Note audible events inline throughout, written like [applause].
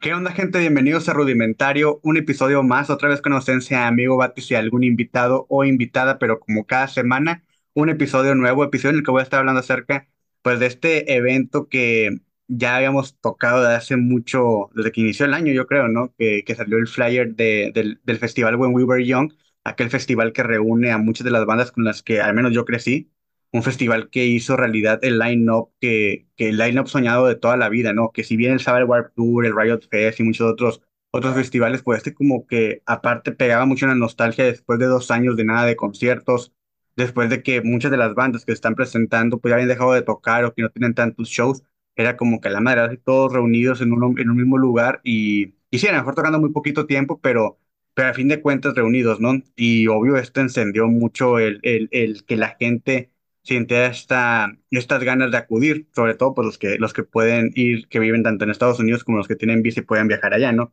¿Qué onda, gente? Bienvenidos a Rudimentario, un episodio más, otra vez con ausencia amigo Batis y algún invitado o invitada, pero como cada semana, un episodio nuevo, episodio en el que voy a estar hablando acerca, pues, de este evento que ya habíamos tocado de hace mucho, desde que inició el año, yo creo, ¿no? Que, que salió el flyer de- del, del festival When We Were Young, aquel festival que reúne a muchas de las bandas con las que al menos yo crecí un festival que hizo realidad el line-up que, que el line-up soñado de toda la vida, ¿no? Que si bien el Saber Warp Tour, el Riot Fest y muchos otros, otros festivales, pues este como que aparte pegaba mucho en la nostalgia después de dos años de nada de conciertos, después de que muchas de las bandas que se están presentando pues ya habían dejado de tocar o que no tienen tantos shows, era como que la madre, todos reunidos en un, en un mismo lugar y, y sí, a lo mejor tocando muy poquito tiempo, pero pero a fin de cuentas reunidos, ¿no? Y obvio, esto encendió mucho el, el, el que la gente siente esta, estas ganas de acudir, sobre todo por los que, los que pueden ir, que viven tanto en Estados Unidos como los que tienen visa y pueden viajar allá, ¿no?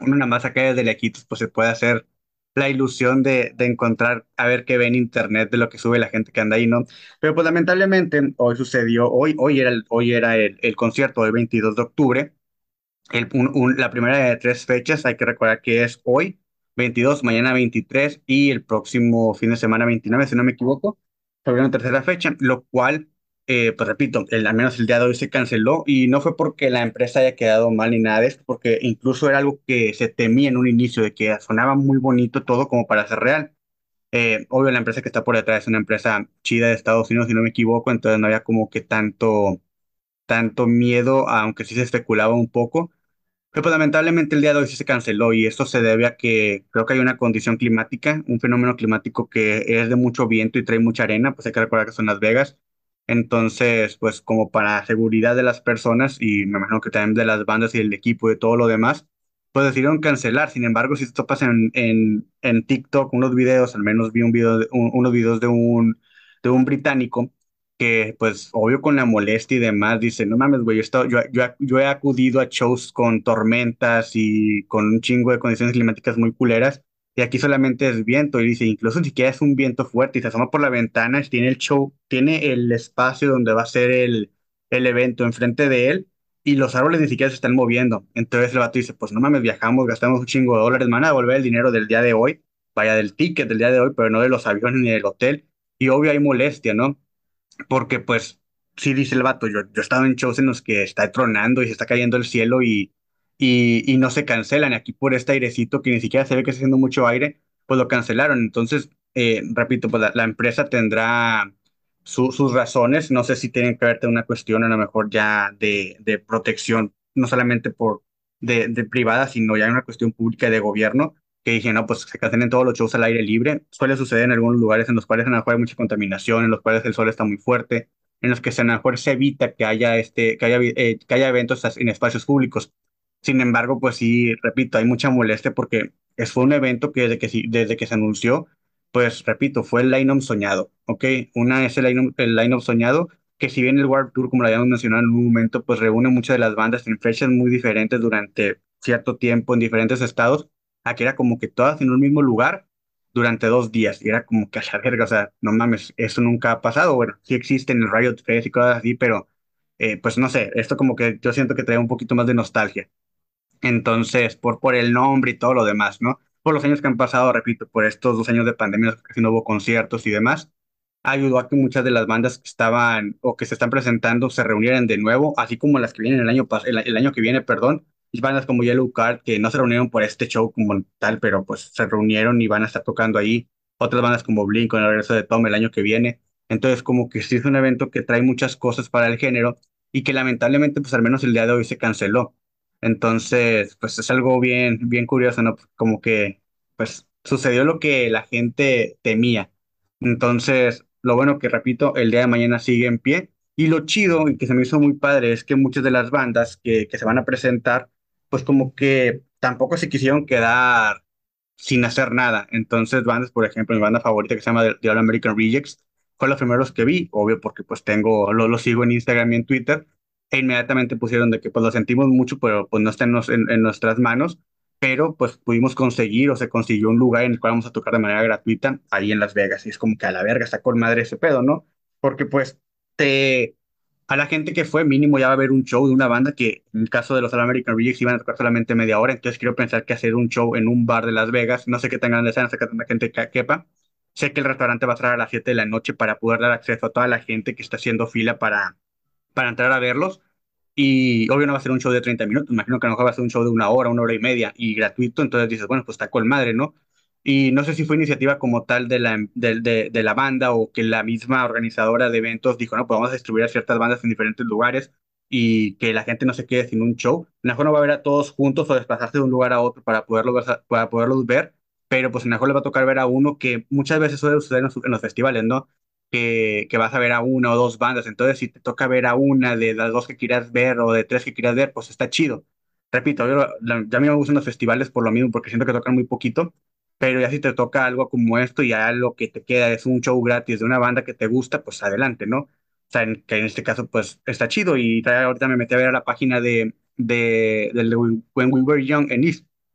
Uno nada más acá desde lejitos, pues se puede hacer la ilusión de, de encontrar, a ver qué ve en internet de lo que sube la gente que anda ahí, ¿no? Pero pues lamentablemente hoy sucedió, hoy, hoy era, el, hoy era el, el concierto del 22 de octubre, el, un- un- la primera de tres fechas, hay que recordar que es hoy, 22, mañana 23 y el próximo fin de semana 29, si no me equivoco, sobre una tercera fecha, lo cual, eh, pues repito, el, al menos el día de hoy se canceló y no fue porque la empresa haya quedado mal ni nada de esto, porque incluso era algo que se temía en un inicio, de que sonaba muy bonito todo como para ser real. Eh, obvio, la empresa que está por detrás es una empresa chida de Estados Unidos, si no me equivoco, entonces no había como que tanto, tanto miedo, aunque sí se especulaba un poco. Pues, lamentablemente el día de hoy sí se canceló y esto se debe a que creo que hay una condición climática, un fenómeno climático que es de mucho viento y trae mucha arena, pues hay que recordar que son Las Vegas. Entonces, pues como para seguridad de las personas y me imagino que también de las bandas y el equipo y de todo lo demás, pues decidieron cancelar. Sin embargo, si topas en, en, en TikTok unos videos, al menos vi un video de, un- unos videos de un, de un británico que pues obvio con la molestia y demás, dice, no mames, güey, yo, he yo, yo, yo he acudido a shows con tormentas y con un chingo de condiciones climáticas muy culeras, y aquí solamente es viento, y dice, incluso ni siquiera es un viento fuerte, y se asoma por la ventana, tiene el show, tiene el espacio donde va a ser el, el evento enfrente de él, y los árboles ni siquiera se están moviendo. Entonces el vato dice, pues no mames, viajamos, gastamos un chingo de dólares, van a devolver el dinero del día de hoy, vaya del ticket del día de hoy, pero no de los aviones ni del hotel, y obvio hay molestia, ¿no? Porque pues sí dice el vato, yo, yo he estado en shows en los que está tronando y se está cayendo el cielo y, y, y no se cancelan, aquí por este airecito que ni siquiera se ve que está haciendo mucho aire, pues lo cancelaron, entonces, eh, repito, pues la, empresa tendrá su- sus razones, no sé si tienen que ver con una cuestión a lo mejor ya de, de protección, no solamente por de, de privada, sino ya una cuestión pública de gobierno, que dije, no, pues se cancelen todos los shows al aire libre. Suele suceder en algunos lugares en los cuales a lo mejor hay mucha contaminación, en los cuales el sol está muy fuerte, en los que a lo mejor se evita que haya, este, que haya, eh, que haya eventos en espacios públicos. Sin embargo, pues sí, repito, hay mucha molestia porque fue un evento que desde que, desde que se anunció, pues repito, fue el line-up soñado, ¿ok? Una es el line-up el line-up soñado, que si bien el Warped Tour, como lo habíamos mencionado en un momento, pues reúne muchas de las bandas en fechas muy diferentes durante cierto tiempo en diferentes estados, aquí era como que todas en un mismo lugar durante dos días, y era como que a la verga, o sea, no mames, eso nunca ha pasado, bueno, sí existe en el Riot Fest y cosas así, pero eh, pues no sé, esto como que yo siento que trae un poquito más de nostalgia. Entonces, por, por el nombre y todo lo demás, ¿no? Por los años que han pasado, repito, por estos dos años de pandemia, que no hubo conciertos y demás, ayudó a que muchas de las bandas que estaban o que se están presentando se reunieran de nuevo, así como las que vienen el año, el, el año que viene, perdón, bandas como Yellow Card, que no se reunieron por este show como tal, pero pues se reunieron y van a estar tocando ahí. Otras bandas como Blink con el regreso de Tom el año que viene. Entonces, como que sí es un evento que trae muchas cosas para el género y que lamentablemente, pues al menos el día de hoy se canceló. Entonces, pues es algo bien, bien curioso, ¿no? Como que, pues sucedió lo que la gente temía. Entonces, lo bueno que, repito, el día de mañana sigue en pie. Y lo chido y que se me hizo muy padre es que muchas de las bandas que, que se van a presentar, pues como que tampoco se quisieron quedar sin hacer nada. Entonces, bandas, por ejemplo, mi banda favorita que se llama The, All American Rejects, fue los primeros que vi, obvio, porque pues tengo, lo, lo sigo en Instagram y en Twitter, e inmediatamente pusieron de que pues lo sentimos mucho, pero pues no está en, en, en nuestras manos, pero pues pudimos conseguir o se consiguió un lugar en el cual vamos a tocar de manera gratuita ahí en Las Vegas. Y es como que a la verga está con madre ese pedo, ¿no? Porque pues te a la gente que fue mínimo ya va a haber un show de una banda que en el caso de los All American Rejects iban a tocar solamente media hora, entonces quiero pensar que hacer un show en un bar de Las Vegas, no sé qué tan grande sea, no sé qué tanta gente quepa, sé que el restaurante va a estar a las 7 de la noche para poder dar acceso a toda la gente que está haciendo fila para, para entrar a verlos, y obvio no va a ser un show de 30 minutos, imagino que a lo mejor va a ser un show de una hora, una hora y media y gratuito, entonces dices, bueno, pues está con madre, ¿no? Y no sé si fue iniciativa como tal de la, de, de, de la banda o que la misma organizadora de eventos dijo, no, pues vamos a distribuir a ciertas bandas en diferentes lugares y que la gente no se quede sin un show. Mejor no va a ver a todos juntos o desplazarse de un lugar a otro para, poderlo ver, para poderlos ver, pero pues mejor le va a tocar ver a uno que muchas veces suele suceder en los, en los festivales, ¿no? Que, que, vas a ver a una o dos bandas. Entonces, si te toca ver a una de las dos que quieras ver o de tres que quieras ver, pues está chido. Repito, yo, ya a mí me gustan los festivales por lo mismo, porque siento que tocan muy poquito pero ya si te toca algo como esto ya lo que te queda es un show gratis de una banda que te gusta, pues adelante, ¿no? O sea, en, que en este caso, pues está chido. Y ahorita me metí a ver a la página de, de, de When We Were Young en,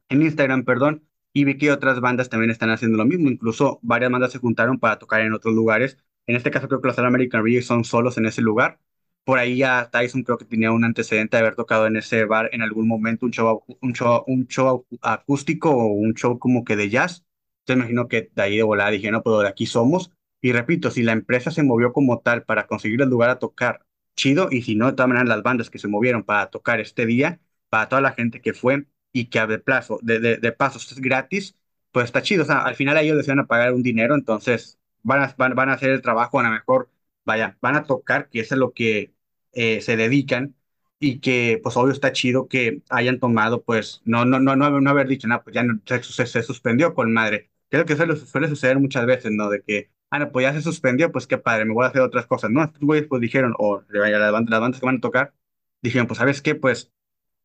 en Instagram, perdón, y vi que otras bandas también están haciendo lo mismo. Incluso varias bandas se juntaron para tocar en otros lugares. En este caso, creo que los All American Rejects son solos en ese lugar. Por ahí ya Tyson creo que tenía un antecedente de haber tocado en ese bar en algún momento un show, un show, un show acústico o un show como que de jazz. Entonces imagino que de ahí de volada dije, no, pero de aquí somos. Y repito, si la empresa se movió como tal para conseguir el lugar a tocar, chido. Y si no, de todas maneras, las bandas que se movieron para tocar este día, para toda la gente que fue y que de plazo, de, de, de pasos es gratis, pues está chido. O sea, al final ellos desean pagar un dinero, entonces van a, van, van a hacer el trabajo, a lo mejor, vaya, van a tocar, que eso es lo que eh, se dedican y que pues obvio está chido que hayan tomado pues no no no no, no haber dicho nada pues ya no, se, se, suspendió con madre creo que eso suele suceder muchas veces no de que ah no pues ya se suspendió pues qué padre me voy a hacer otras cosas no estos güeyes pues dijeron o las bandas que van a tocar dijeron pues sabes qué pues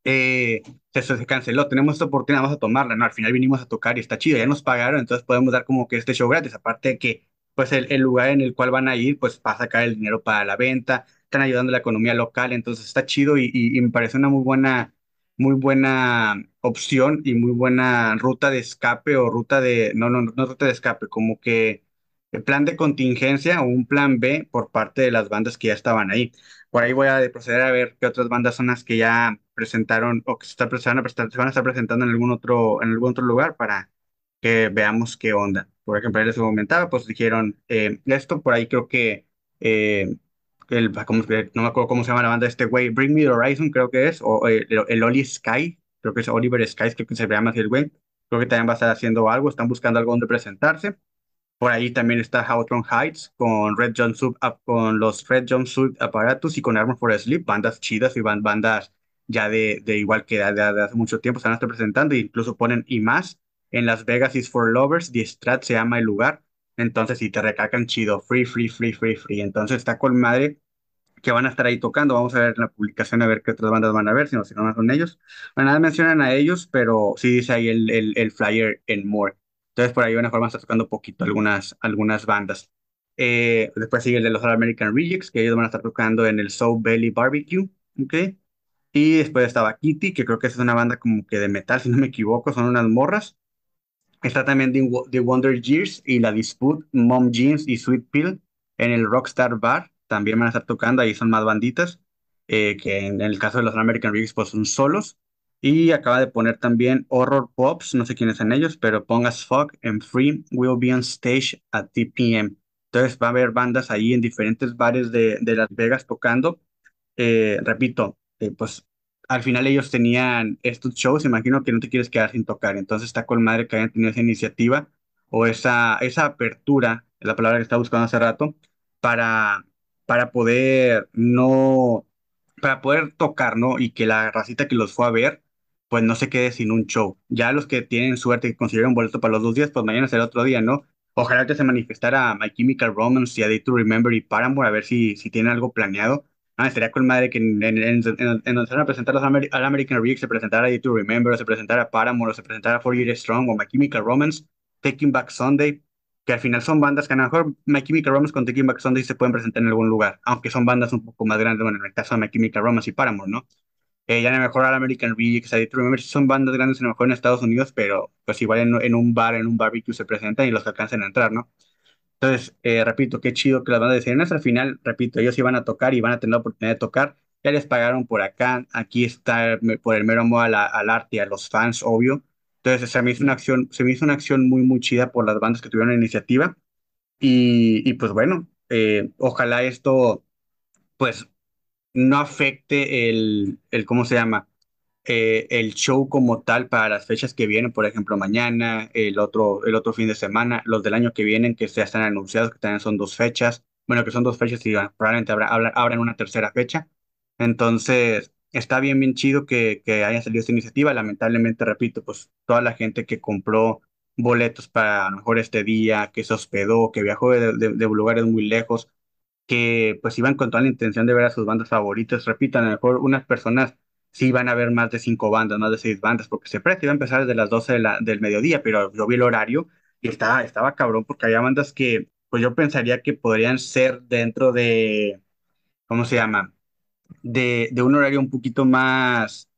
eh, se, se, canceló, tenemos esta oportunidad, vamos a tomarla, ¿no? Al final vinimos a tocar y está chido, ya nos pagaron, entonces podemos dar como que este show gratis, aparte de que, pues, el, el, lugar en el cual van a ir, pues, va a sacar el dinero para la venta, están ayudando a la economía local, entonces está chido y, y, y, me parece una muy buena, muy buena opción y muy buena ruta de escape o ruta de, no, no, no ruta de escape, como que el plan de contingencia o un plan B por parte de las bandas que ya estaban ahí. Por ahí voy a proceder a ver qué otras bandas son las que ya presentaron o que se, está, se, van a se van a estar presentando en algún otro, en algún otro lugar para que veamos qué onda. Por ejemplo, ahí les comentaba, pues dijeron eh, esto, por ahí creo que eh, el, ¿cómo, no me acuerdo cómo se llama la banda este güey, Bring Me the Horizon creo que es, o el, el Oli Sky, creo que es Oliver Sky, creo que se llama así el güey, creo que también va a estar haciendo algo, están buscando algo donde presentarse. Por ahí también está Hawthorne Heights con Red Jumpsuit, con los Red Jumpsuit Apparatus y con Armor for Sleep, bandas chidas y bandas ya de, de igual que de, hace mucho tiempo se van presentando, e incluso ponen y más. En Las Vegas is for Lovers, The Strat se llama el lugar. Entonces, si te recargan chido, free, free, free, free, free. Entonces, está con madre que van a estar ahí tocando. Vamos a ver en la publicación a ver qué otras bandas van a ver, si no, si no son ellos. Bueno, nada mencionan a ellos, pero sí dice ahí el, el, el flyer en More. Entonces, por ahí van a estar tocando poquito algunas, algunas bandas. Eh, después sigue el de los All American Rejects, que ellos van a estar tocando en el Soul Belly Barbecue. ¿ok? Y después estaba Kitty, que creo que es una banda como que de metal, si no me equivoco, son unas morras. Está también The, Wonder Years y La Dispute, Mom Jeans y Sweet Pill en el Rockstar Bar. También van a estar tocando, ahí son más banditas, eh, que en el caso de los American Rigs pues son solos. Y acaba de poner también Horror Pops, no sé quiénes son ellos, pero pongas Fuck and Free will be on stage at 10 p.m. Entonces va a haber bandas ahí en diferentes bares de, de Las Vegas tocando. Eh, repito, eh, pues al final ellos tenían estos shows, imagino que no te quieres quedar sin tocar, entonces está con madre que hayan tenido esa iniciativa o esa, esa apertura, la palabra que estaba buscando hace rato, para, para poder no, para poder tocar, ¿no? Y que la racita que los fue a ver, pues no se quede sin un show. Ya los que tienen suerte y consiguieron boleto para los dos días, pues mañana será otro día, ¿no? Ojalá que se manifestara My Chemical Romance y A Day to Remember y Paramore a ver si, si tienen algo planeado Ah, estaría con madre que en, en, en, en donde se van a presentar los Amer al American Rig se presentara Day to Remember, se presentara Paramore, se presentara Four Years Strong, o My Chemical Romance, Taking Back Sunday, que al final son bandas que a lo mejor My Chemical Romance con Taking Back Sunday se pueden presentar en algún lugar, aunque son bandas un poco más grandes, bueno, en el caso de My Chemical Romance y Paramore, ¿no? Eh, ya a lo mejor al American Rig, Day to Remember son bandas grandes a lo mejor en Estados Unidos, pero pues igual en un bar, en un barbecue se presentan y los alcanzan a entrar, ¿no? Entonces, eh, repito, qué chido que las bandas de sirenas al final, repito, ellos iban a tocar y iban a tener la oportunidad de tocar, ya les pagaron por acá, aquí está por el mero amor al arte y a los fans, obvio. Entonces, se me hizo una acción, se me hizo una acción muy, muy chida por las bandas que tuvieron la iniciativa y, y pues bueno, eh, ojalá esto pues no afecte el, el, ¿cómo se llama? Eh, el show como tal para las fechas que vienen, por ejemplo, mañana, el otro, el otro fin de semana, los del año que vienen, que ya están anunciados, que también son dos fechas, bueno, que son dos fechas y probablemente habrá, una tercera fecha. Entonces, está bien, bien chido que, que haya salido esta iniciativa. Lamentablemente, repito, pues toda la gente que compró boletos para a lo mejor este día, que se hospedó, que viajó de, de de lugares muy lejos, que pues iban con toda la intención de ver a sus bandas favoritas. Repito, a lo mejor unas personas sí van a ver más de cinco bandas, más de seis bandas, porque se presta, iba a empezar desde las 12 de del mediodía, pero yo vi el horario y estaba, estaba cabrón porque había bandas que pues yo pensaría que podrían ser dentro de, ¿cómo se llama? De, de un horario un poquito más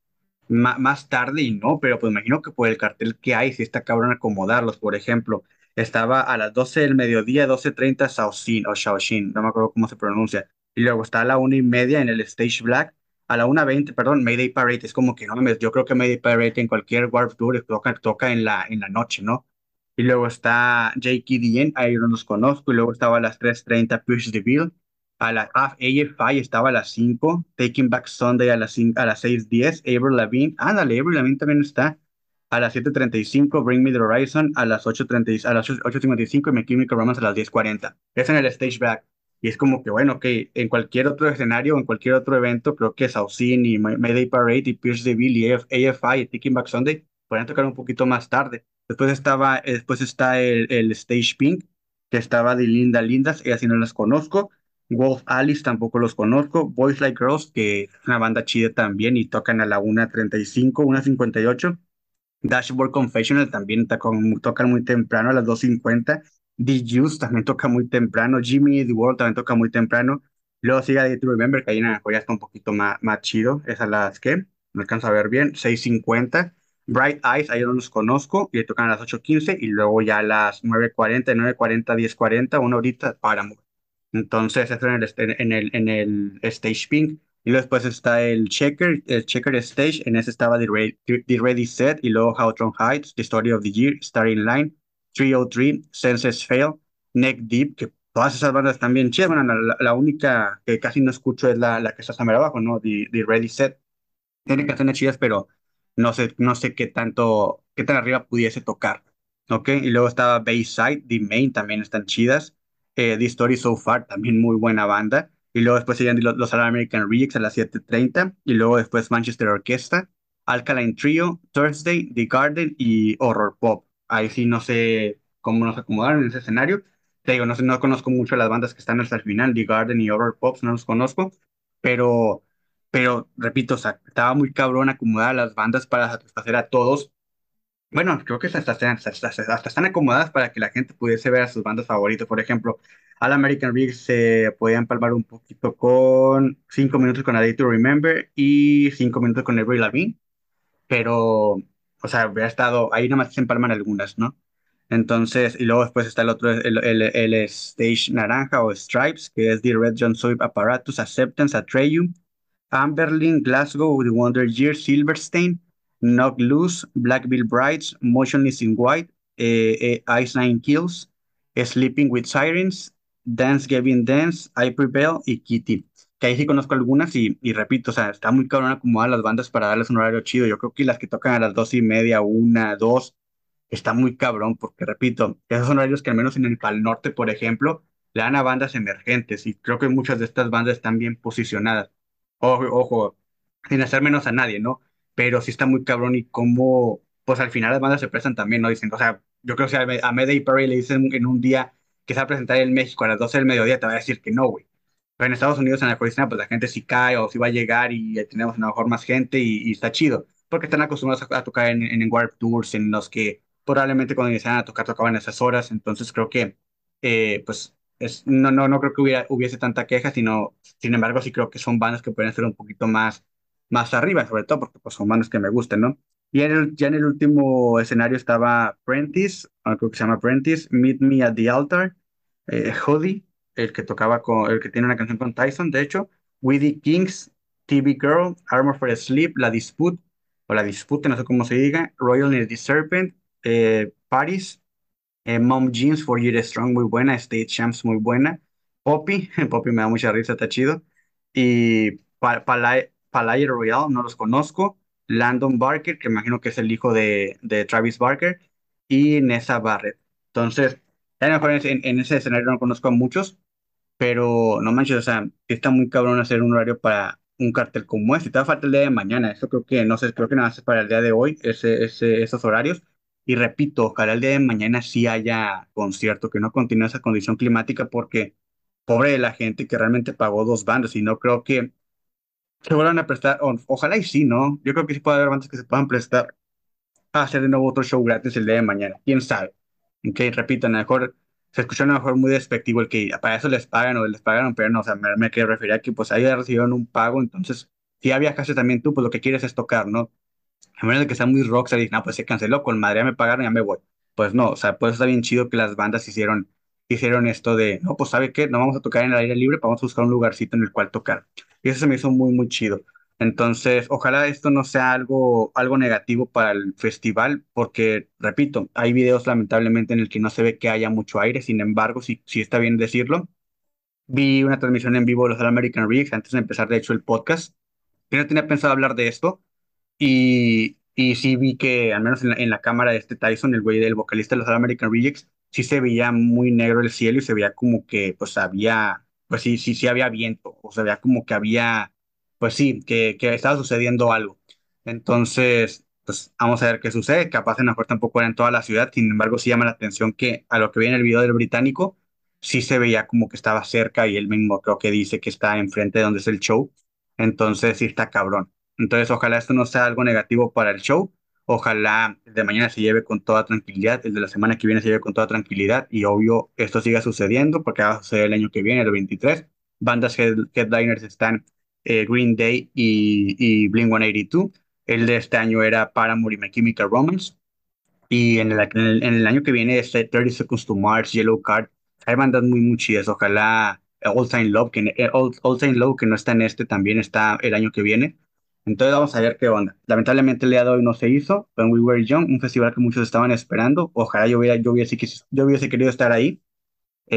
ma- más tarde y no, pero pues imagino que por el cartel que hay, si está cabrón acomodarlos. Por ejemplo, estaba a las 12 del mediodía, doce treinta Shaoxin o Shaoxin, no me acuerdo cómo se pronuncia. Y luego está a la una y media en el Stage Black, a la una veinte perdón, Mayday Parade. Es como que no mames, yo creo que Mayday Parade en cualquier Warped Tour toca, toca en la, en la noche, ¿no? Y luego está JKDN, ahí no los conozco. Y luego estaba a las tres treinta Push the Bill. A la ah, AFI estaba a las 5, Taking Back Sunday a las, 5 a las seis diez Avril Lavigne, ándale, Avril Lavigne también está a las siete treinta y cinco Bring Me the Horizon a las 8.30 a las ocho cincuenta y cinco y My Chemical Romance a las diez cuarenta Es en el stage back. Y es como que, bueno, que en cualquier otro escenario, en cualquier otro evento, creo que Saucin y Mayday Parade y Pierce Deville y AF AFI y Taking Back Sunday podrían tocar un poquito más tarde. Después, estaba, eh, después está el, el Stage Pink, que estaba de Linda Lindas, ellas sí no las conozco. Wolf Alice tampoco los conozco. Boys Like Girls, que es una banda chida también y tocan a la 1.35, 1.58. Dashboard Confessional también tocan, tocan muy temprano a las 2.50. D-Juice también toca muy temprano, Jimmy The World también toca muy temprano. Luego sigue a Day to Remember, que ahí en la ya está un poquito más, más chido. Es a las que no alcanzo a ver bien, 6.50. Bright Eyes, ahí no los conozco, y le tocan a las 8.15 y luego ya a las 9.40, 9.40, 10.40, una horita para Entonces, eso en el, en el, en el Stage Pink. Y luego después está el Checker, el Checker Stage, en ese estaba The Ready, The Ready Set y luego Hawthorne Heights, The Story of the Year, Starting Line. 303, Senses Fail, Neck Deep, que todas esas bandas bien chidas. Bueno, la, única que casi no escucho es la, que está más abajo, ¿no? The, Ready Set. Tiene canciones chidas, pero no sé, no sé qué tanto, qué tan arriba pudiese tocar. ¿Ok? Y luego estaba Bayside, The Main, también están chidas. Eh, The Story So Far, también muy buena banda. Y luego después seguían los, los American Rejects a las siete treinta Y luego después Manchester Orchestra, Alkaline Trio, Thursday, The Garden y Horror Pop. Ahí sí no sé cómo nos acomodaron en ese escenario. Te digo, no sé, no conozco mucho las bandas que están hasta el final, The Garden y Horror Pop, no los conozco. Pero pero repito, o sea, estaba muy cabrón acomodar las bandas para satisfacer a todos. Bueno, creo que hasta, hasta, hasta- hasta- están acomodadas para que la gente pudiese ver a sus bandas favoritas. Por ejemplo, All American Rigs se podía empalmar un poquito con 5 minutos con A Day to Remember y 5 minutos con Avril Lavigne, pero, o sea, hubiera estado, ahí nomás se empalman algunas, ¿no? Entonces, y luego después está el otro, el, el, Stage Naranja o Stripes, que es The Red John Soap Apparatus, Acceptance, Atreyu, Amberlin, Glasgow, The Wonder Year, Silverstein, Knock Loose, Black Bill Brides, Motionless in White, eh, eh, Ice Nine Kills, Sleeping with Sirens, Dance Gavin Dance, I Prevail y Kitty. Que ahí sí conozco algunas y, repito, o sea, está muy cabrón acomodar las bandas para darles un horario chido. Yo creo que las que tocan a las dos y media, una, dos, está muy cabrón, porque repito, esos son horarios que al menos en el Pal Norte, por ejemplo, le dan a bandas emergentes y creo que muchas de estas bandas están bien posicionadas. Ojo, ojo, sin hacer menos a nadie, ¿no? Pero sí está muy cabrón y cómo, pues al final las bandas se prestan también, ¿no? Dicen, o sea, yo creo que si a, a Mayday Perry le dicen en un día que se va a presentar en México a las 12 del mediodía, te va a decir que no, güey. Pero en Estados Unidos, en la cocina, pues la gente sí cae o sí va a llegar y tenemos a lo mejor más gente y, y está chido, porque están acostumbrados a, a tocar en, en, Warped Tours, en los que probablemente cuando iniciaban a tocar tocaban esas horas, entonces creo que, eh, pues, es, no, no, no creo que hubiera, hubiese tanta queja, sino, sin embargo, sí creo que son bandas que pueden ser un poquito más, más arriba, sobre todo porque pues, son bandas que me gustan, ¿no? Y en el, ya en el último escenario estaba Prentice, creo que se llama Prentice, Meet Me at the Altar, eh, el que tocaba con, el que tiene una canción con Tyson, de hecho, Weedy Kings, TV Girl, Armor for Sleep, La Dispute, o La Dispute, no sé cómo se diga, Royal Near Serpent, eh, Paris, eh, Mom Jeans, For Year Strong, muy buena, State Champs, muy buena, Poppy, [laughs] Poppy me da mucha risa, está chido, y Pa- Palais Palais Royal, no los conozco, Landon Barker, que imagino que es el hijo de, de Travis Barker, y Nessa Barrett. Entonces, en, en ese escenario no conozco a muchos, pero no manches, o sea, está muy cabrón hacer un horario para un cartel como este. Te va a falta el día de mañana. Eso creo que, no sé, creo que nada más es para el día de hoy, ese, ese, esos horarios. Y repito, ojalá el día de mañana sí haya concierto, que no continúe esa condición climática, porque pobre de la gente que realmente pagó dos bandas y no creo que se vuelvan a prestar. o- ojalá y sí, ¿no? Yo creo que sí puede haber bandas que se puedan prestar a hacer de nuevo otro show gratis el día de mañana. ¿Quién sabe? Ok, repito, a lo mejor se escucha a lo mejor muy despectivo el que para eso les pagan o les pagaron, pero no, o sea, me, me quiero referir a que pues ahí recibieron un pago, entonces si ya viajaste también tú, pues lo que quieres es tocar, ¿no? A menos de que sea muy rockstar y no, pues se canceló, con madre ya me pagaron, ya me voy. Pues no, o sea, pues está bien chido que las bandas hicieron, hicieron esto de, no, pues ¿sabe qué? No vamos a tocar en el aire libre, vamos a buscar un lugarcito en el cual tocar. Y eso se me hizo muy, muy chido. Entonces, ojalá esto no sea algo, algo negativo para el festival, porque, repito, hay videos lamentablemente en el que no se ve que haya mucho aire, sin embargo, si, si está bien decirlo, vi una transmisión en vivo de los All American Rigs antes de empezar, de hecho, el podcast, que no tenía pensado hablar de esto, y, y sí vi que, al menos en la, en la cámara de este Tyson, el güey del vocalista de los All American Rejects, sí se veía muy negro el cielo y se veía como que, pues había, pues sí, sí, sí había viento, o se veía como que había, pues sí, que, que estaba sucediendo algo. Entonces, pues vamos a ver qué sucede. Capaz en la puerta tampoco era en toda la ciudad, sin embargo, sí llama la atención que a lo que vi en el video del británico, sí se veía como que estaba cerca y él mismo creo que dice que está enfrente de donde es el show. Entonces, sí está cabrón. Entonces, ojalá esto no sea algo negativo para el show. Ojalá de mañana se lleve con toda tranquilidad, el de la semana que viene se lleve con toda tranquilidad y obvio esto siga sucediendo porque va a suceder el año que viene, el 23. Bandas head- headliners están eh, Green Day y, y Blink-182. El de este año era Paramore y My Chemical Romance. Y en el, en el, año que viene es 30 Seconds to Mars, Yellow Card. Hay bandas muy, muy chidas. Ojalá eh, All Time Love, que, eh, All, All Low, que no está en este, también está el año que viene. Entonces vamos a ver qué onda. Lamentablemente el día de hoy no se hizo. When We Were Young, un festival que muchos estaban esperando. Ojalá yo hubiera, yo hubiese, yo hubiese querido estar ahí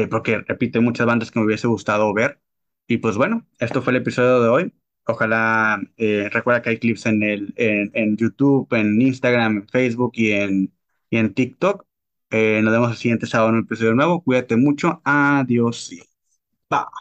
porque repite muchas bandas que me hubiese gustado ver. Y pues bueno, esto fue el episodio de hoy. Ojalá eh, recuerda que hay clips en, el, en, YouTube, en Instagram, en Facebook y en, y en TikTok. Eh, nos vemos el siguiente sábado en un episodio nuevo. Cuídate mucho. Adiós. Bye.